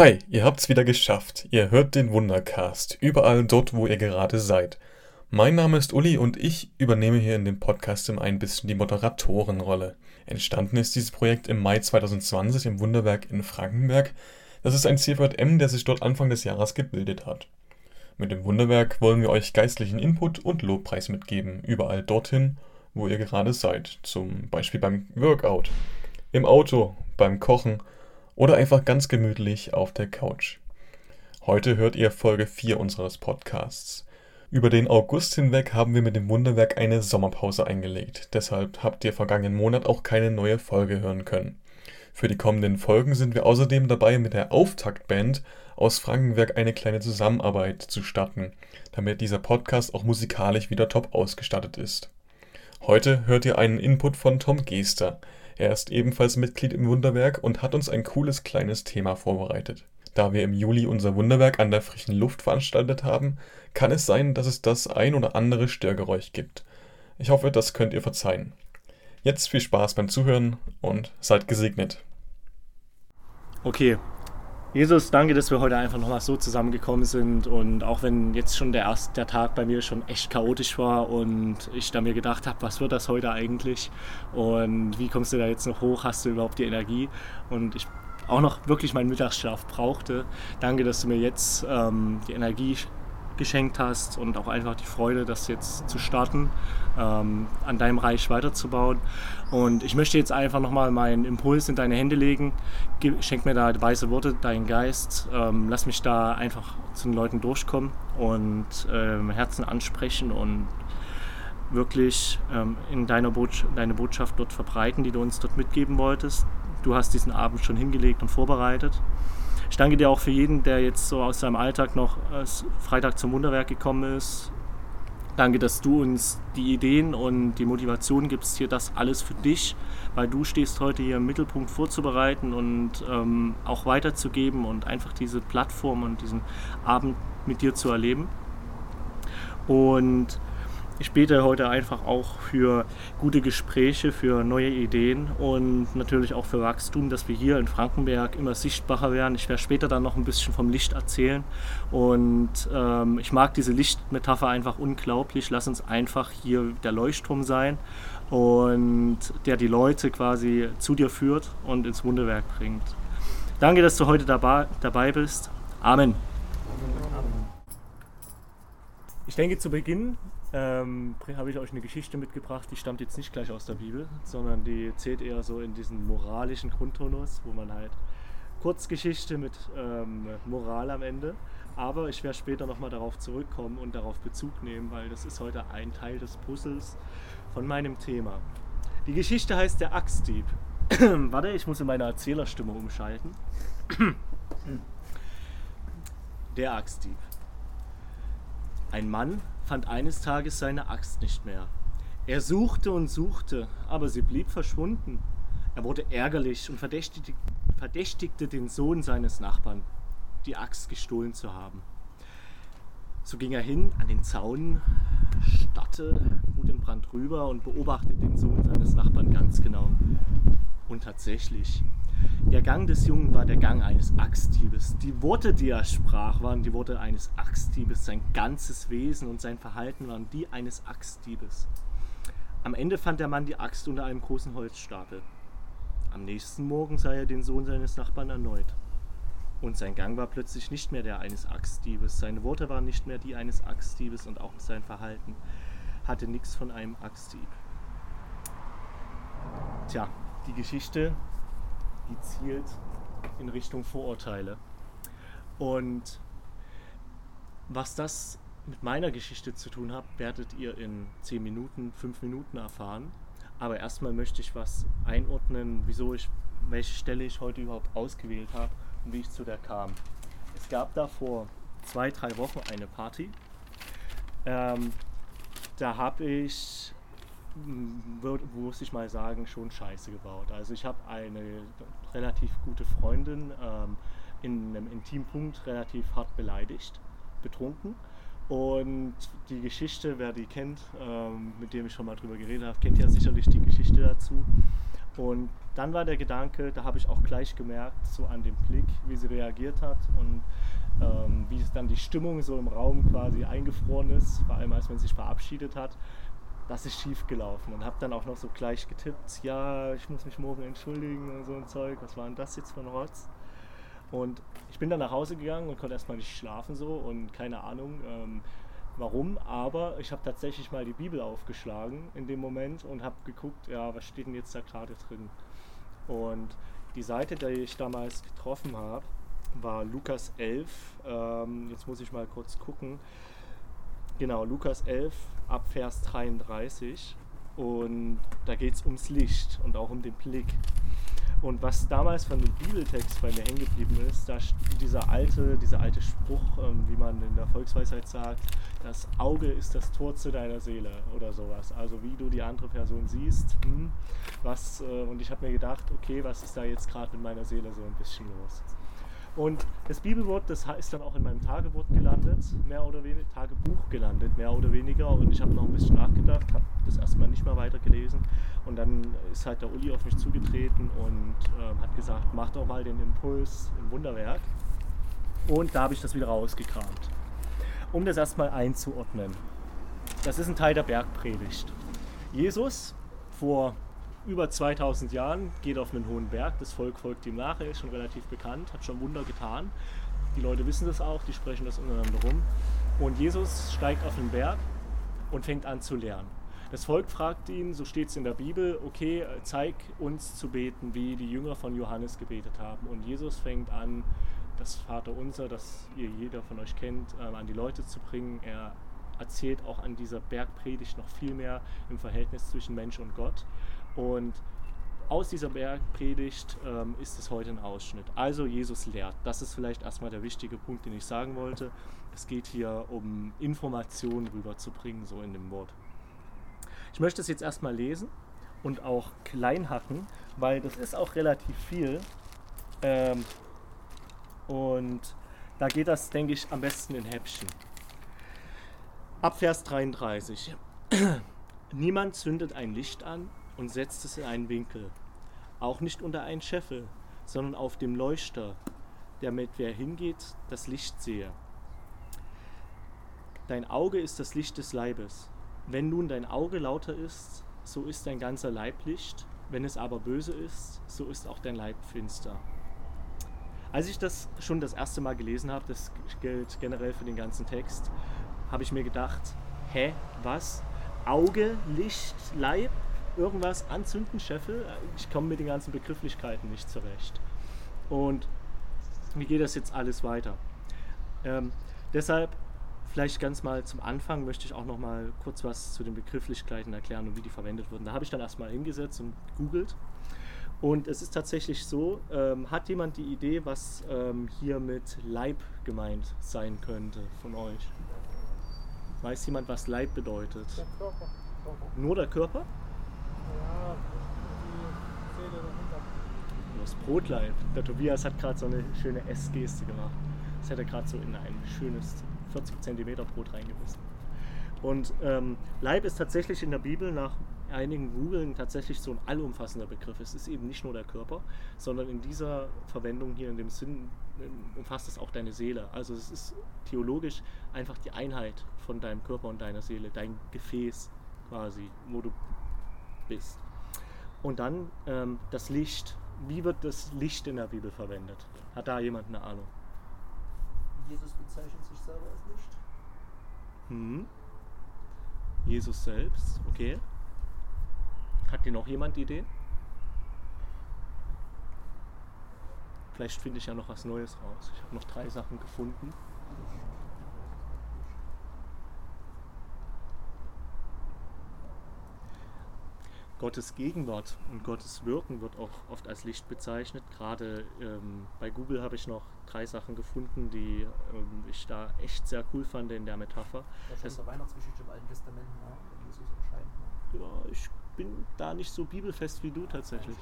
Hi, ihr habt's wieder geschafft. Ihr hört den Wundercast, überall dort, wo ihr gerade seid. Mein Name ist Uli und ich übernehme hier in dem Podcast immer ein bisschen die Moderatorenrolle. Entstanden ist dieses Projekt im Mai 2020 im Wunderwerk in Frankenberg. Das ist ein CVM, der sich dort Anfang des Jahres gebildet hat. Mit dem Wunderwerk wollen wir euch geistlichen Input und Lobpreis mitgeben, überall dorthin, wo ihr gerade seid. Zum Beispiel beim Workout, im Auto, beim Kochen oder einfach ganz gemütlich auf der Couch. Heute hört ihr Folge 4 unseres Podcasts. Über den August hinweg haben wir mit dem Wunderwerk eine Sommerpause eingelegt, deshalb habt ihr vergangenen Monat auch keine neue Folge hören können. Für die kommenden Folgen sind wir außerdem dabei, mit der Auftaktband aus Frankenberg eine kleine Zusammenarbeit zu starten, damit dieser Podcast auch musikalisch wieder top ausgestattet ist. Heute hört ihr einen Input von Tom Geester, er ist ebenfalls Mitglied im Wunderwerk und hat uns ein cooles kleines Thema vorbereitet. Da wir im Juli unser Wunderwerk an der frischen Luft veranstaltet haben, kann es sein, dass es das ein oder andere Störgeräusch gibt. Ich hoffe, das könnt ihr verzeihen. Jetzt viel Spaß beim Zuhören und seid gesegnet. Okay, Jesus, danke, dass wir heute einfach nochmal so zusammengekommen sind und auch wenn jetzt schon der erste der Tag bei mir schon echt chaotisch war und ich da mir gedacht habe, was wird das heute eigentlich und wie kommst du da jetzt noch hoch, hast du überhaupt die Energie und ich auch noch wirklich meinen Mittagsschlaf brauchte. Danke, dass du mir jetzt ähm, die Energie geschenkt hast und auch einfach die Freude, das jetzt zu starten, ähm, an deinem Reich weiterzubauen. Und ich möchte jetzt einfach nochmal meinen Impuls in deine Hände legen. Schenk mir da weise Worte, deinen Geist. Ähm, lass mich da einfach zu den Leuten durchkommen und ähm, Herzen ansprechen und wirklich ähm, in deiner Bot deine Botschaft dort verbreiten, die du uns dort mitgeben wolltest. Du hast diesen Abend schon hingelegt und vorbereitet. Ich danke dir auch für jeden, der jetzt so aus seinem Alltag noch als Freitag zum Wunderwerk gekommen ist. Danke, dass du uns die Ideen und die Motivation gibst, hier das alles für dich, weil du stehst heute hier im Mittelpunkt vorzubereiten und ähm, auch weiterzugeben und einfach diese Plattform und diesen Abend mit dir zu erleben. Und ich bete heute einfach auch für gute Gespräche, für neue Ideen und natürlich auch für Wachstum, dass wir hier in Frankenberg immer sichtbarer werden. Ich werde später dann noch ein bisschen vom Licht erzählen und ähm, ich mag diese Lichtmetapher einfach unglaublich. Lass uns einfach hier der Leuchtturm sein und der die Leute quasi zu dir führt und ins Wunderwerk bringt. Danke, dass du heute dabei, dabei bist. Amen. Ich denke, zu Beginn ähm, habe ich euch eine Geschichte mitgebracht, die stammt jetzt nicht gleich aus der Bibel, sondern die zählt eher so in diesen moralischen Grundtonus, wo man halt Kurzgeschichte mit ähm, Moral am Ende. Aber ich werde später nochmal darauf zurückkommen und darauf Bezug nehmen, weil das ist heute ein Teil des Puzzles von meinem Thema. Die Geschichte heißt der Axtdieb. Warte, ich muss in meine Erzählerstimme umschalten. der Axtdieb. Ein Mann fand eines Tages seine Axt nicht mehr. Er suchte und suchte, aber sie blieb verschwunden. Er wurde ärgerlich und verdächtigte, verdächtigte den Sohn seines Nachbarn, die Axt gestohlen zu haben. So ging er hin an den Zaun, starrte Wut in Brand rüber und beobachtete den Sohn seines Nachbarn ganz genau. Und tatsächlich, der Gang des Jungen war der Gang eines Axtdiebes. Die Worte, die er sprach, waren die Worte eines Axtdiebes. Sein ganzes Wesen und sein Verhalten waren die eines Axtdiebes. Am Ende fand der Mann die Axt unter einem großen Holzstapel. Am nächsten Morgen sah er den Sohn seines Nachbarn erneut. Und sein Gang war plötzlich nicht mehr der eines Axtdiebes. Seine Worte waren nicht mehr die eines Axtdiebes und auch sein Verhalten hatte nichts von einem Axtdieb. Tja, die Geschichte die zielt in Richtung Vorurteile. Und was das mit meiner Geschichte zu tun hat, werdet ihr in 10 Minuten, 5 Minuten erfahren. Aber erstmal möchte ich was einordnen, wieso ich, welche Stelle ich heute überhaupt ausgewählt habe und wie ich zu der kam. Es gab da vor zwei, drei Wochen eine Party. Ähm, da habe ich muss ich mal sagen, schon scheiße gebaut. Also ich habe eine relativ gute Freundin ähm, in einem Intimpunkt relativ hart beleidigt, betrunken. Und die Geschichte, wer die kennt, ähm, mit dem ich schon mal drüber geredet habe, kennt ja sicherlich die Geschichte dazu. Und dann war der Gedanke, da habe ich auch gleich gemerkt, so an dem Blick, wie sie reagiert hat und ähm, wie es dann die Stimmung so im Raum quasi eingefroren ist, vor allem als man sich verabschiedet hat, das ist schief gelaufen. Und habe dann auch noch so gleich getippt, ja, ich muss mich morgen entschuldigen und so ein Zeug, was war denn das jetzt ein Rotz? Und ich bin dann nach Hause gegangen und konnte erstmal nicht schlafen so und keine Ahnung ähm, warum, aber ich habe tatsächlich mal die Bibel aufgeschlagen in dem Moment und habe geguckt, ja, was steht denn jetzt da gerade drin? Und die Seite, die ich damals getroffen habe, war Lukas 11. Ähm, jetzt muss ich mal kurz gucken. Genau, Lukas 11 ab Vers 33. Und da geht es ums Licht und auch um den Blick. Und was damals von dem Bibeltext bei mir hängen geblieben ist, da dieser alte, dieser alte Spruch, ähm, wie man in der Volksweisheit sagt, das Auge ist das Tor zu deiner Seele oder sowas. Also wie du die andere Person siehst. Hm, was, äh, und ich habe mir gedacht, okay, was ist da jetzt gerade mit meiner Seele so ein bisschen los? Und das Bibelwort, das ist dann auch in meinem Tagebuch gelandet, mehr oder weniger, Tagebuch gelandet, mehr oder weniger. Und ich habe noch ein bisschen nachgedacht, habe das erstmal nicht mehr weitergelesen. Und dann ist halt der Uli auf mich zugetreten und äh, hat gesagt, mach doch mal den Impuls im Wunderwerk. Und da habe ich das wieder rausgekramt. Um das erstmal einzuordnen. Das ist ein Teil der Bergpredigt. Jesus vor über 2000 Jahren, geht auf einen hohen Berg, das Volk folgt ihm nach, er ist schon relativ bekannt, hat schon Wunder getan. Die Leute wissen das auch, die sprechen das untereinander rum. Und Jesus steigt auf den Berg und fängt an zu lernen. Das Volk fragt ihn, so steht es in der Bibel, okay, zeig uns zu beten, wie die Jünger von Johannes gebetet haben. Und Jesus fängt an, das Vaterunser, das ihr jeder von euch kennt, ähm, an die Leute zu bringen. Er erzählt auch an dieser Bergpredigt noch viel mehr im Verhältnis zwischen Mensch und Gott. Und aus dieser Bergpredigt ähm, ist es heute ein Ausschnitt. Also Jesus lehrt. Das ist vielleicht erstmal der wichtige Punkt, den ich sagen wollte. Es geht hier um Informationen rüberzubringen, so in dem Wort. Ich möchte es jetzt erstmal lesen und auch klein hacken, weil das ist auch relativ viel. Ähm, und da geht das, denke ich, am besten in Häppchen. Ab Vers 33. Niemand zündet ein Licht an und setzt es in einen Winkel, auch nicht unter einen Scheffel, sondern auf dem Leuchter, damit wer hingeht, das Licht sehe. Dein Auge ist das Licht des Leibes. Wenn nun dein Auge lauter ist, so ist dein ganzer Leib Licht, wenn es aber böse ist, so ist auch dein Leib finster. Als ich das schon das erste Mal gelesen habe, das gilt generell für den ganzen Text, habe ich mir gedacht, hä, was? Auge, Licht, Leib? Irgendwas anzünden, Scheffel. Ich komme mit den ganzen Begrifflichkeiten nicht zurecht. Und wie geht das jetzt alles weiter? Ähm, deshalb vielleicht ganz mal zum Anfang möchte ich auch noch mal kurz was zu den Begrifflichkeiten erklären und wie die verwendet wurden. Da habe ich dann erstmal hingesetzt und googelt. Und es ist tatsächlich so, ähm, hat jemand die Idee, was ähm, hier mit Leib gemeint sein könnte von euch? Weiß jemand, was Leib bedeutet? Der Körper. Nur der Körper? Ja. Das Brotleib. Der Tobias hat gerade so eine schöne S-Geste gemacht. Das hätte er gerade so in ein schönes 40 cm Brot reingebissen. Und ähm, Leib ist tatsächlich in der Bibel nach einigen Googeln tatsächlich so ein allumfassender Begriff. Es ist eben nicht nur der Körper, sondern in dieser Verwendung hier in dem Sinn ähm, umfasst es auch deine Seele. Also es ist theologisch einfach die Einheit von deinem Körper und deiner Seele, dein Gefäß quasi, wo du bist. Und dann ähm, das Licht. Wie wird das Licht in der Bibel verwendet? Hat da jemand eine Ahnung? Jesus bezeichnet sich selber als Licht. Hm. Jesus selbst, okay. Hat dir noch jemand Ideen? Vielleicht finde ich ja noch was Neues raus. Ich habe noch drei Sachen gefunden. Gottes Gegenwart und Gottes Wirken wird auch oft als Licht bezeichnet. Gerade ähm, bei Google habe ich noch drei Sachen gefunden, die ähm, ich da echt sehr cool fand in der Metapher. Das ist der Weihnachtsgeschichte im Alten Testament, ne? Jesus erscheint. Ne? Ja, ich bin da nicht so bibelfest wie du tatsächlich.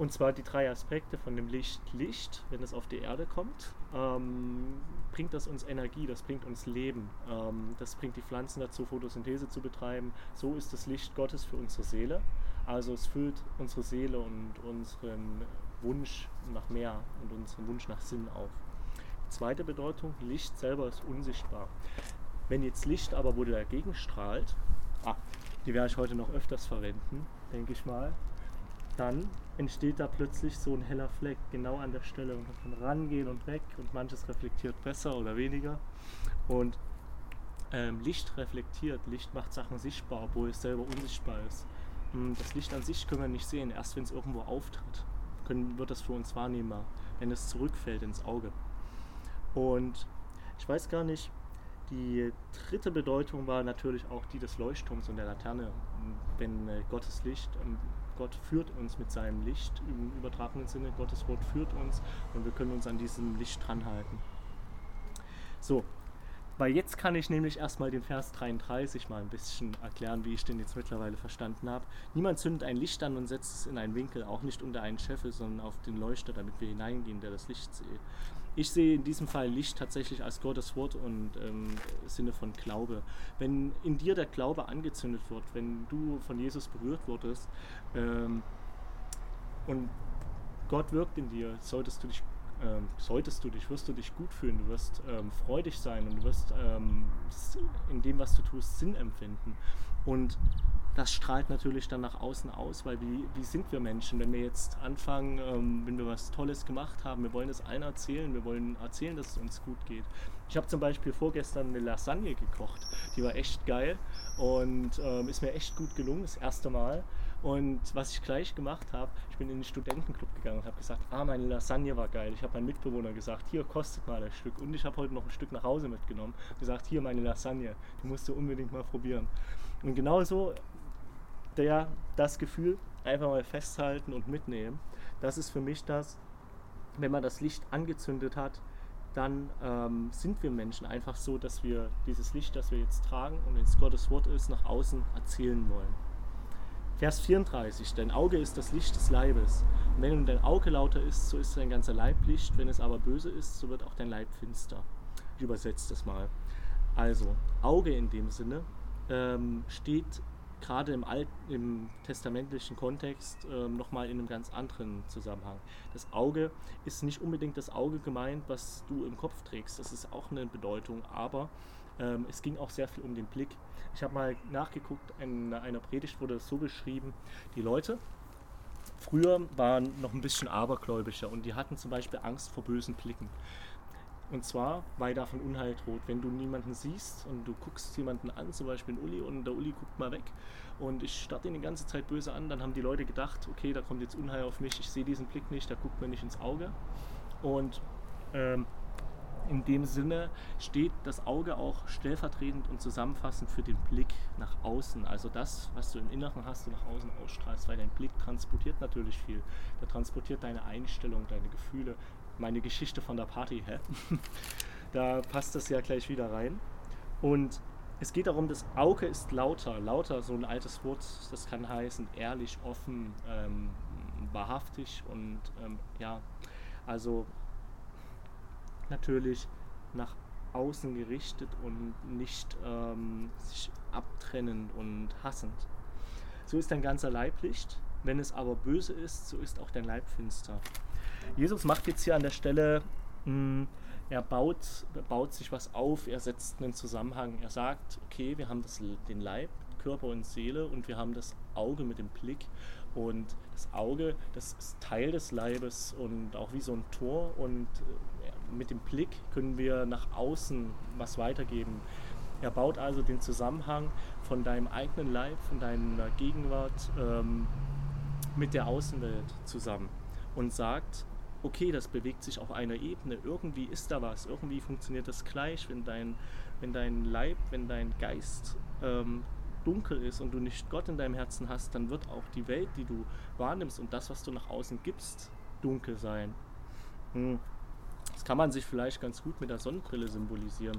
Und zwar die drei Aspekte von dem Licht. Licht, wenn es auf die Erde kommt, ähm, bringt das uns Energie, das bringt uns Leben. Ähm, das bringt die Pflanzen dazu, Photosynthese zu betreiben. So ist das Licht Gottes für unsere Seele. Also es füllt unsere Seele und unseren Wunsch nach mehr und unseren Wunsch nach Sinn auf. Zweite Bedeutung, Licht selber ist unsichtbar. Wenn jetzt Licht aber, wo dagegen strahlt, ah, die werde ich heute noch öfters verwenden, denke ich mal, dann entsteht da plötzlich so ein heller Fleck genau an der Stelle und man kann rangehen und weg und manches reflektiert besser oder weniger. Und ähm, Licht reflektiert, Licht macht Sachen sichtbar, obwohl es selber unsichtbar ist. Hm, das Licht an sich können wir nicht sehen, erst wenn es irgendwo auftritt, können, wird das für uns wahrnehmbar, wenn es zurückfällt ins Auge. Und ich weiß gar nicht, die dritte Bedeutung war natürlich auch die des Leuchtturms und der Laterne. Wenn äh, Gottes Licht, ähm, Gott führt uns mit seinem Licht im übertragenen Sinne, Gottes Wort führt uns und wir können uns an diesem Licht dranhalten. So, weil jetzt kann ich nämlich erstmal den Vers 33 mal ein bisschen erklären, wie ich den jetzt mittlerweile verstanden habe. Niemand zündet ein Licht an und setzt es in einen Winkel, auch nicht unter einen Scheffel, sondern auf den Leuchter, damit wir hineingehen, der das Licht sehe. Ich sehe in diesem Fall Licht tatsächlich als Gottes Wort und ähm, Sinne von Glaube. Wenn in dir der Glaube angezündet wird, wenn du von Jesus berührt wurdest ähm, und Gott wirkt in dir, solltest du dich ähm, solltest du dich, wirst du dich gut fühlen, du wirst ähm, freudig sein und du wirst ähm, in dem, was du tust, Sinn empfinden. Und das strahlt natürlich dann nach außen aus, weil wie, wie sind wir Menschen, wenn wir jetzt anfangen, ähm, wenn wir was Tolles gemacht haben, wir wollen es allen erzählen, wir wollen erzählen, dass es uns gut geht. Ich habe zum Beispiel vorgestern eine Lasagne gekocht, die war echt geil und ähm, ist mir echt gut gelungen, das erste Mal. Und was ich gleich gemacht habe, ich bin in den Studentenclub gegangen und habe gesagt, ah, meine Lasagne war geil. Ich habe meinem Mitbewohner gesagt, hier kostet mal ein Stück. Und ich habe heute noch ein Stück nach Hause mitgenommen und gesagt, hier meine Lasagne, die musst du unbedingt mal probieren. Und genauso der, das Gefühl einfach mal festhalten und mitnehmen. Das ist für mich das, wenn man das Licht angezündet hat, dann ähm, sind wir Menschen einfach so, dass wir dieses Licht, das wir jetzt tragen und es Gottes Wort ist, nach außen erzählen wollen. Vers 34, dein Auge ist das Licht des Leibes. Und wenn dein Auge lauter ist, so ist dein ganzer Leib Licht. Wenn es aber böse ist, so wird auch dein Leib finster. Ich übersetze das mal. Also, Auge in dem Sinne ähm, steht gerade im, im testamentlichen Kontext ähm, nochmal in einem ganz anderen Zusammenhang. Das Auge ist nicht unbedingt das Auge gemeint, was du im Kopf trägst. Das ist auch eine Bedeutung, aber ähm, es ging auch sehr viel um den Blick. Ich habe mal nachgeguckt, in einer Predigt wurde es so beschrieben, die Leute, früher waren noch ein bisschen abergläubischer und die hatten zum Beispiel Angst vor bösen Blicken. Und zwar, weil davon Unheil droht. Wenn du niemanden siehst und du guckst jemanden an, zum Beispiel einen Uli, und der Uli guckt mal weg und ich starte ihn die ganze Zeit böse an, dann haben die Leute gedacht, okay, da kommt jetzt Unheil auf mich, ich sehe diesen Blick nicht, der guckt mir nicht ins Auge. Und ähm, in dem Sinne steht das Auge auch stellvertretend und zusammenfassend für den Blick nach außen. Also das, was du im Inneren hast, du nach außen ausstrahlst, weil dein Blick transportiert natürlich viel. Der transportiert deine Einstellung, deine Gefühle, meine Geschichte von der Party, hä? da passt das ja gleich wieder rein. Und es geht darum, das Auge ist lauter. Lauter, so ein altes Wort, das kann heißen ehrlich, offen, ähm, wahrhaftig und ähm, ja, also natürlich nach außen gerichtet und nicht ähm, sich abtrennend und hassend. So ist dein ganzer Leib Licht. Wenn es aber böse ist, so ist auch dein Leib finster. Jesus macht jetzt hier an der Stelle, mh, hm, er baut, baut sich was auf, er setzt einen Zusammenhang. Er sagt, okay, wir haben das, den Leib, Körper und Seele und wir haben das Auge mit dem Blick. Und das Auge, das ist Teil des Leibes und auch wie so ein Tor. Und äh, mit dem Blick können wir nach außen was weitergeben. Er baut also den Zusammenhang von deinem eigenen Leib, von deiner Gegenwart ähm, mit der Außenwelt zusammen und sagt, okay, das bewegt sich auf einer Ebene, irgendwie ist da was, irgendwie funktioniert das gleich, wenn dein, wenn dein Leib, wenn dein Geist ähm, dunkel ist und du nicht Gott in deinem Herzen hast, dann wird auch die Welt, die du wahrnimmst und das, was du nach außen gibst, dunkel sein. Hm. Das kann man sich vielleicht ganz gut mit der Sonnenbrille symbolisieren.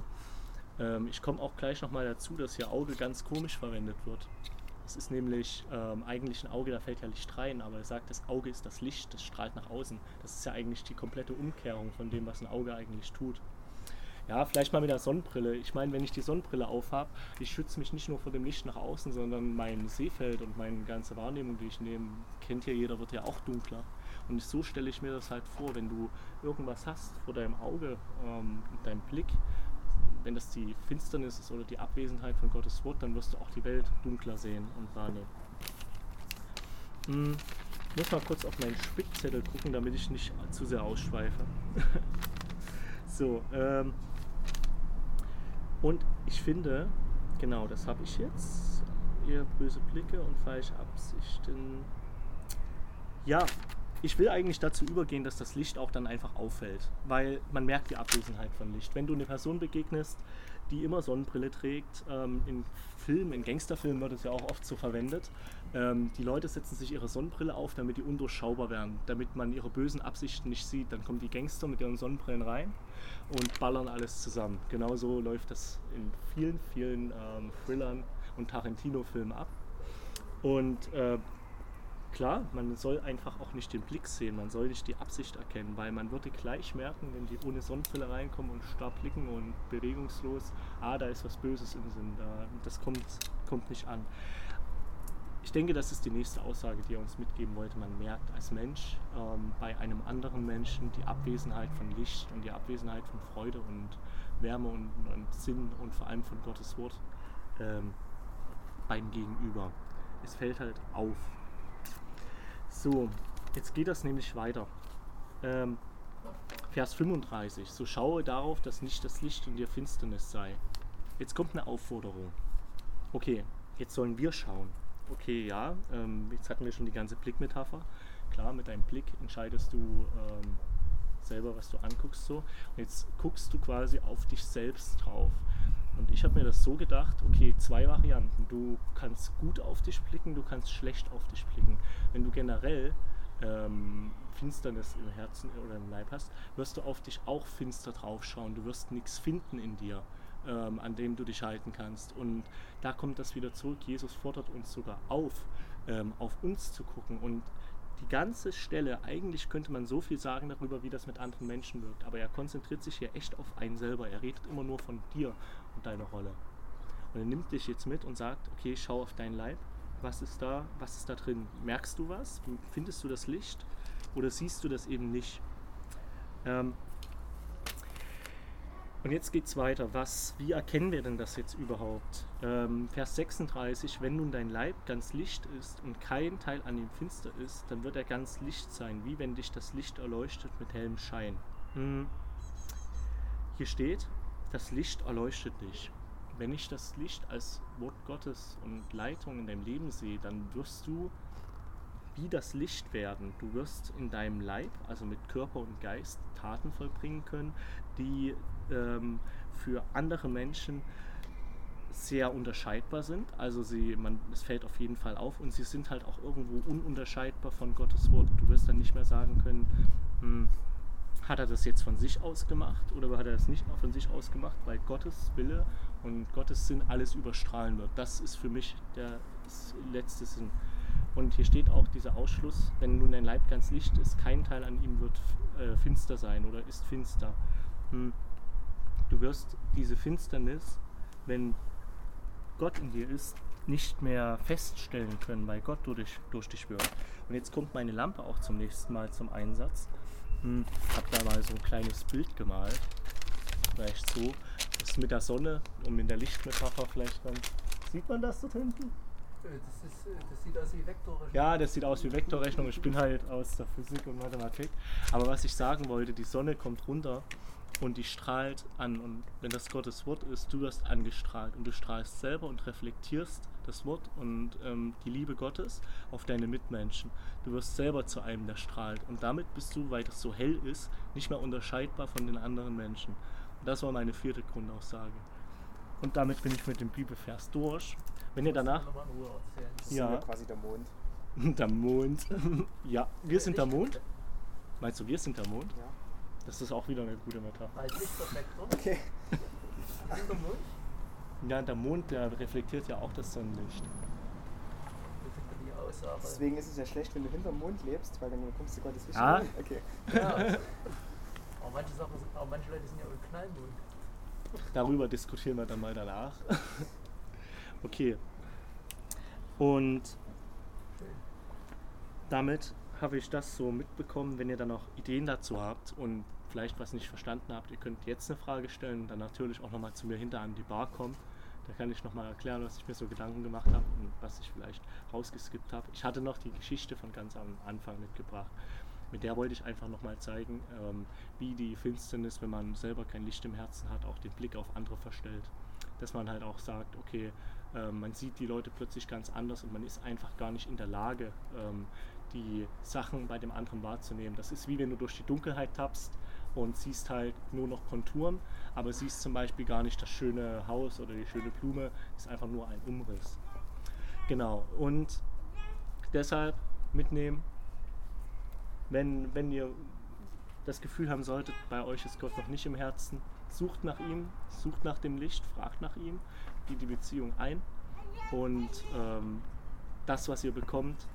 Ähm, ich komme auch gleich nochmal dazu, dass hier Auge ganz komisch verwendet wird. Es ist nämlich ähm, eigentlich ein Auge, da fällt ja Licht rein, aber er sagt, das Auge ist das Licht, das strahlt nach außen. Das ist ja eigentlich die komplette Umkehrung von dem, was ein Auge eigentlich tut. Ja, vielleicht mal mit der Sonnenbrille. Ich meine, wenn ich die Sonnenbrille aufhab, ich schütze mich nicht nur vor dem Licht nach außen, sondern mein Sehfeld und meine ganze Wahrnehmung, die ich nehme, kennt ja jeder, wird ja auch dunkler. Und so stelle ich mir das halt vor, wenn du irgendwas hast vor deinem Auge, ähm, deinem Blick, wenn das die Finsternis ist oder die Abwesenheit von Gottes Wort, dann wirst du auch die Welt dunkler sehen und wahrnehmen. Hm, ich muss mal kurz auf meinen Spickzettel gucken, damit ich nicht zu sehr ausschweife. so, ähm, und ich finde, genau, das habe ich jetzt. Eher böse Blicke und falsche Absichten. Ja, ich will eigentlich dazu übergehen, dass das Licht auch dann einfach auffällt, weil man merkt die Abwesenheit von Licht. Wenn du eine Person begegnest, die immer Sonnenbrille trägt, ähm, in Filmen, in Gangsterfilmen wird es ja auch oft so verwendet, ähm, die Leute setzen sich ihre Sonnenbrille auf, damit die undurchschaubar werden, damit man ihre bösen Absichten nicht sieht. Dann kommen die Gangster mit ihren Sonnenbrillen rein und ballern alles zusammen. Genauso läuft das in vielen, vielen ähm, Thrillern und Tarantino-Filmen ab. Und äh, klar, man soll einfach auch nicht den Blick sehen, man soll nicht die Absicht erkennen, weil man würde gleich merken, wenn die ohne Sonnenbrille reinkommen und starr blicken und bewegungslos, ah, da ist was Böses im Sinn, da, das kommt, kommt nicht an. Ich denke, das ist die nächste Aussage, die er uns mitgeben wollte. Man merkt als Mensch ähm, bei einem anderen Menschen die Abwesenheit von Licht und die Abwesenheit von Freude und Wärme und, und Sinn und vor allem von Gottes Wort ähm, beim Gegenüber. Es fällt halt auf, so, jetzt geht das nämlich weiter. Ähm, Vers 35. So schaue darauf, dass nicht das Licht in dir Finsternis sei. Jetzt kommt eine Aufforderung. Okay, jetzt sollen wir schauen. Okay, ja, ähm, jetzt hatten wir schon die ganze Blickmetapher. Klar, mit deinem Blick entscheidest du ähm, selber, was du anguckst. So. Und jetzt guckst du quasi auf dich selbst drauf. Und ich habe mir das so gedacht, okay, zwei Varianten. Du kannst gut auf dich blicken, du kannst schlecht auf dich blicken. Wenn du generell ähm, Finsternis im Herzen oder im Leib hast, wirst du auf dich auch finster draufschauen. Du wirst nichts finden in dir, ähm, an dem du dich halten kannst. Und da kommt das wieder zurück. Jesus fordert uns sogar auf, ähm, auf uns zu gucken. Und die ganze Stelle, eigentlich könnte man so viel sagen darüber, wie das mit anderen Menschen wirkt, aber er konzentriert sich hier echt auf einen selber. Er redet immer nur von dir und deiner Rolle. Und er nimmt dich jetzt mit und sagt, okay, schau auf deinen Leib. Was ist da? Was ist da drin? Merkst du was? Findest du das Licht? Oder siehst du das eben nicht? Ähm, und jetzt geht es weiter. Was, wie erkennen wir denn das jetzt überhaupt? Ähm, Vers 36, wenn nun dein Leib ganz Licht ist und kein Teil an ihm finster ist, dann wird er ganz Licht sein, wie wenn dich das Licht erleuchtet mit hellem Schein. Hm. Hier steht, das Licht erleuchtet dich. Wenn ich das Licht als Wort Gottes und Leitung in deinem Leben sehe, dann wirst du wie das Licht werden. Du wirst in deinem Leib, also mit Körper und Geist, Taten vollbringen können, die ähm, für andere Menschen sehr unterscheidbar sind. Also sie, man, es fällt auf jeden Fall auf und sie sind halt auch irgendwo ununterscheidbar von Gottes Wort. Du wirst dann nicht mehr sagen können, hm, hat er das jetzt von sich aus gemacht oder hat er das nicht von sich aus gemacht, weil Gottes Wille und Gottes Sinn alles überstrahlen wird. Das ist für mich der letzte Sinn. Und hier steht auch dieser Ausschluss, wenn nun dein Leib ganz Licht ist, kein Teil an ihm wird äh, finster sein oder ist finster. Hm. Du wirst diese Finsternis, wenn Gott in dir ist, nicht mehr feststellen können, weil Gott durch, durch dich wirkt. Und jetzt kommt meine Lampe auch zum nächsten Mal zum Einsatz. Hm, habe da mal so ein kleines Bild gemalt. Vielleicht so. Das ist mit der Sonne und mit der Lichtmetapher vielleicht dann. Sieht man das dort hinten? Äh, Das, ist, äh, das sieht aus wie Vektorrechnung. Ja, das sieht aus wie Vektorrechnung. Ich bin halt aus der Physik und Mathematik. Aber was ich sagen wollte, die Sonne kommt runter und die strahlt an. Und wenn das Gottes Wort ist, du wirst angestrahlt und du strahlst selber und reflektierst das Wort und ähm, die Liebe Gottes auf deine Mitmenschen. Du wirst selber zu einem, der strahlt. Und damit bist du, weil das so hell ist, nicht mehr unterscheidbar von den anderen Menschen. Und das war meine vierte Grundaussage. Und damit bin ich mit dem Bibelvers durch. Wenn ihr danach. Das Ja. ist quasi der Mond. Der Mond. ja, wir sind der Mond. Meinst du, wir sind der Mond? Ja. Das ist auch wieder eine gute Metapher. Als Lichtreflektor. Okay. Hinter Mond. Ja, der Mond, der reflektiert ja auch das Sonnenlicht. Deswegen ist es ja schlecht, wenn du hinterm Mond lebst, weil dann kommst du Gottes Licht Ja. rein. Okay. Ja. aber, manche Sachen sind, aber manche Leute sind ja im Knallmond. darüber diskutieren wir dann mal danach. okay. Und damit habe ich das so mitbekommen. Wenn ihr dann noch Ideen dazu habt und vielleicht was nicht verstanden habt, ihr könnt jetzt eine Frage stellen, dann natürlich auch nochmal zu mir hinter an die Bar kommen. Da kann ich nochmal erklären, was ich mir so Gedanken gemacht habe und was ich vielleicht rausgeskippt habe. Ich hatte noch die Geschichte von ganz am Anfang mitgebracht. Mit der wollte ich einfach nochmal zeigen, ähm, wie die Finsternis, wenn man selber kein Licht im Herzen hat, auch den Blick auf andere verstellt. Dass man halt auch sagt, okay, äh, man sieht die Leute plötzlich ganz anders und man ist einfach gar nicht in der Lage, ähm, die Sachen bei dem anderen wahrzunehmen. Das ist wie wenn du durch die Dunkelheit tappst und siehst halt nur noch Konturen, aber siehst zum Beispiel gar nicht das schöne Haus oder die schöne Blume, ist einfach nur ein Umriss. Genau, und deshalb mitnehmen, wenn, wenn ihr das Gefühl haben solltet, bei euch ist Gott noch nicht im Herzen, sucht nach ihm, sucht nach dem Licht, fragt nach ihm, geht die Beziehung ein und ähm, das, was ihr bekommt,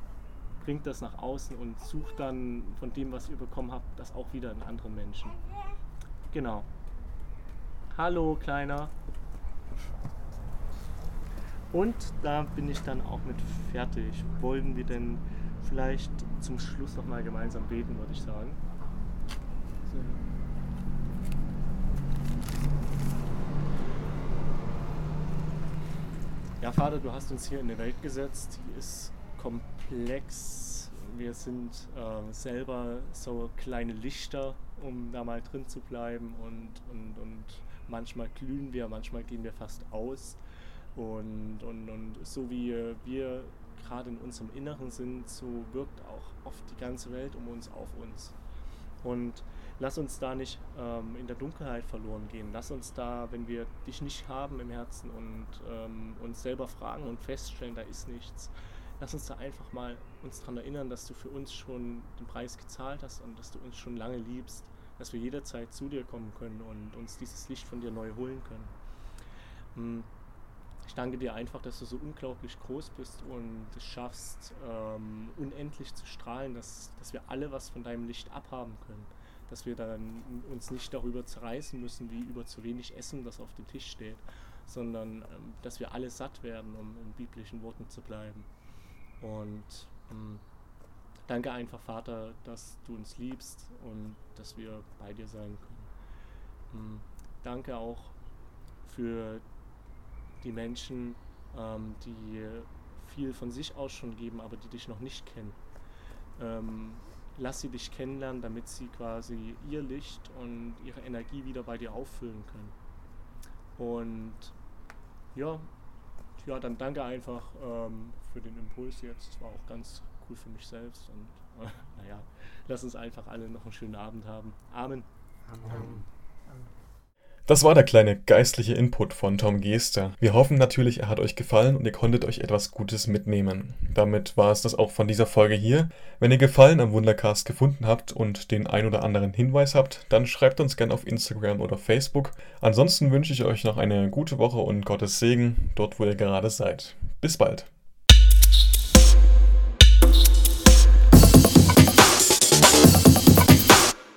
bringt das nach außen und sucht dann von dem, was ihr bekommen habt, das auch wieder in anderen Menschen. Genau. Hallo, Kleiner. Und da bin ich dann auch mit fertig. Wollen wir denn vielleicht zum Schluss nochmal gemeinsam beten, würde ich sagen? Ja, Vater, du hast uns hier in eine Welt gesetzt, die ist komplex. Wir sind äh, selber so kleine Lichter, um da mal drin zu bleiben. Und, und, und manchmal glühen wir, manchmal gehen wir fast aus. Und, und, und so wie wir gerade in unserem Inneren sind, so wirkt auch oft die ganze Welt um uns auf uns. Und lass uns da nicht ähm, in der Dunkelheit verloren gehen. Lass uns da, wenn wir dich nicht haben im Herzen und ähm, uns selber fragen und feststellen, da ist nichts, lass uns da einfach mal uns daran erinnern, dass du für uns schon den Preis gezahlt hast und dass du uns schon lange liebst, dass wir jederzeit zu dir kommen können und uns dieses Licht von dir neu holen können. Hm. Ich danke dir einfach, dass du so unglaublich groß bist und es schaffst, ähm, unendlich zu strahlen, dass, dass wir alle was von deinem Licht abhaben können. Dass wir dann uns nicht darüber zerreißen müssen, wie über zu wenig Essen, das auf dem Tisch steht, sondern ähm, dass wir alle satt werden, um in biblischen Worten zu bleiben. Und ähm, danke einfach, Vater, dass du uns liebst und dass wir bei dir sein können. Ähm, danke auch für die Menschen, ähm, die viel von sich aus schon geben, aber die dich noch nicht kennen. Ähm, lass sie dich kennenlernen, damit sie quasi ihr Licht und ihre Energie wieder bei dir auffüllen können. Und ja, ja, dann danke einfach ähm, für den Impuls jetzt. Es war auch ganz cool für mich selbst. Und äh, naja, lass uns einfach alle noch einen schönen Abend haben. Amen. Amen. Das war der kleine geistliche Input von Tom Geester. Wir hoffen natürlich, er hat euch gefallen und ihr konntet euch etwas Gutes mitnehmen. Damit war es das auch von dieser Folge hier. Wenn ihr Gefallen am Wundercast gefunden habt und den ein oder anderen Hinweis habt, dann schreibt uns gerne auf Instagram oder Facebook. Ansonsten wünsche ich euch noch eine gute Woche und Gottes Segen dort, wo ihr gerade seid. Bis bald.